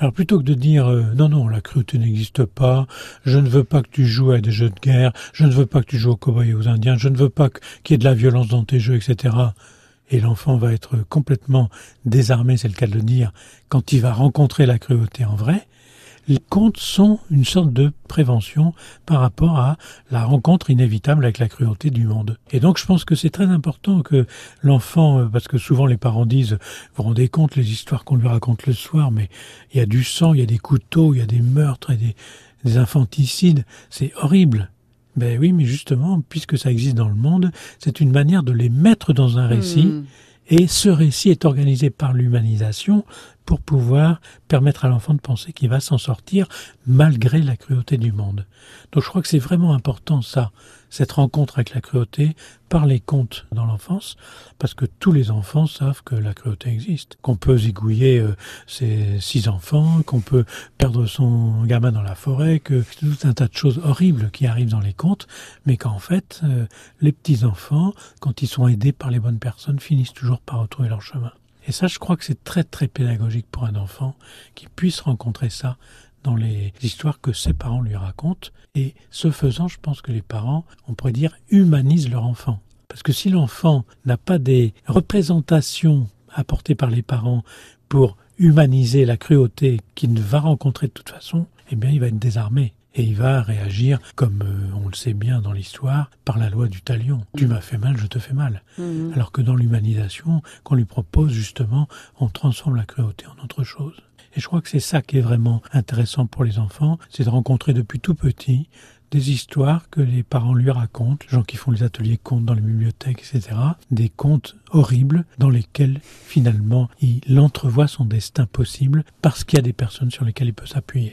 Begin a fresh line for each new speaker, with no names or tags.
Alors plutôt que de dire euh, non non la cruauté n'existe pas, je ne veux pas que tu joues à des jeux de guerre, je ne veux pas que tu joues aux et aux indiens, je ne veux pas qu'il y ait de la violence dans tes jeux, etc. Et l'enfant va être complètement désarmé, c'est le cas de le dire, quand il va rencontrer la cruauté en vrai les contes sont une sorte de prévention par rapport à la rencontre inévitable avec la cruauté du monde. Et donc je pense que c'est très important que l'enfant, euh, parce que souvent les parents disent, vous vous rendez compte les histoires qu'on lui raconte le soir, mais il y a du sang, il y a des couteaux, il y a des meurtres et des, infanticides, c'est horrible. Ben oui, mais justement, puisque ça existe dans le monde, c'est une manière de les mettre dans un récit. Hmm. Et ce récit est organisé par l'humanisation pour pouvoir permettre à l'enfant de penser qu'il va s'en sortir malgré la cruauté du monde. Donc je crois que c'est vraiment important ça, cette rencontre avec la cruauté par les contes dans l'enfance, parce que tous les enfants savent que la cruauté existe, qu'on peut zigouiller euh, ses six enfants, qu'on peut perdre son gamin dans la forêt, que tout un tas de choses horribles qui arrivent dans les contes, mais qu'en fait, euh, les petits enfants, quand ils sont aidés par les bonnes personnes, finissent toujours par retrouver leur chemin. Et ça, je crois que c'est très très pédagogique pour un enfant qui puisse rencontrer ça dans les histoires que ses parents lui racontent. Et ce faisant, je pense que les parents, on pourrait dire, humanisent leur enfant. Parce que si l'enfant n'a pas des représentations apportées par les parents pour humaniser la cruauté qu'il va rencontrer de toute façon, eh bien, il va être désarmé. Et il va réagir, comme euh, on le sait bien dans l'histoire, par la loi du talion. Tu m'as fait mal, je te fais mal. Mhm. Alors que dans l'humanisation, qu'on lui propose justement, on transforme la cruauté en autre chose. Et je crois que c'est ça qui est vraiment intéressant pour les enfants, c'est de rencontrer depuis tout petit des histoires que les parents lui racontent, gens qui font les ateliers contes dans les bibliothèques, etc. Des contes horribles dans lesquels finalement il entrevoit son destin possible parce qu'il y a des personnes sur lesquelles il peut s'appuyer.